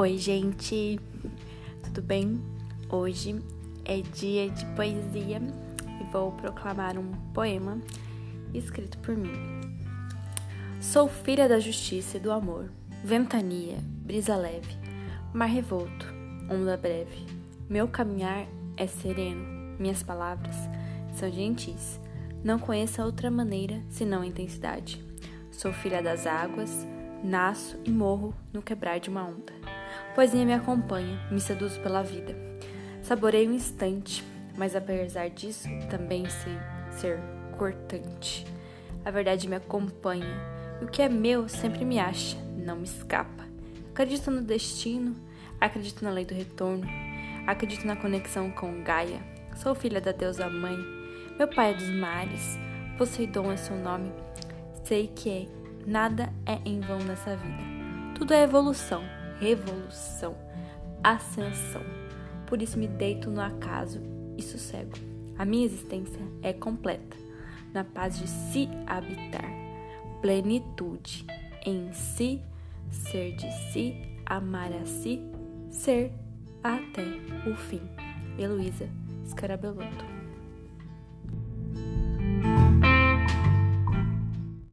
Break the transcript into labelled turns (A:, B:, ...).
A: Oi, gente, tudo bem? Hoje é dia de poesia e vou proclamar um poema escrito por mim. Sou filha da justiça e do amor, ventania, brisa leve, mar revolto, onda breve. Meu caminhar é sereno, minhas palavras são gentis. Não conheço outra maneira senão intensidade. Sou filha das águas, nasço e morro no quebrar de uma onda. Poesia me acompanha, me seduz pela vida. Saborei um instante, mas apesar disso, também sei ser cortante. A verdade me acompanha, e o que é meu sempre me acha, não me escapa. Acredito no destino, acredito na lei do retorno, acredito na conexão com Gaia. Sou filha da deusa mãe, meu pai é dos mares, Poseidon é seu nome. Sei que nada é em vão nessa vida. Tudo é evolução revolução, ascensão. Por isso me deito no acaso e sossego. A minha existência é completa, na paz de se habitar, plenitude em si, ser de si, amar a si, ser até o fim. Heloísa Scarabelotto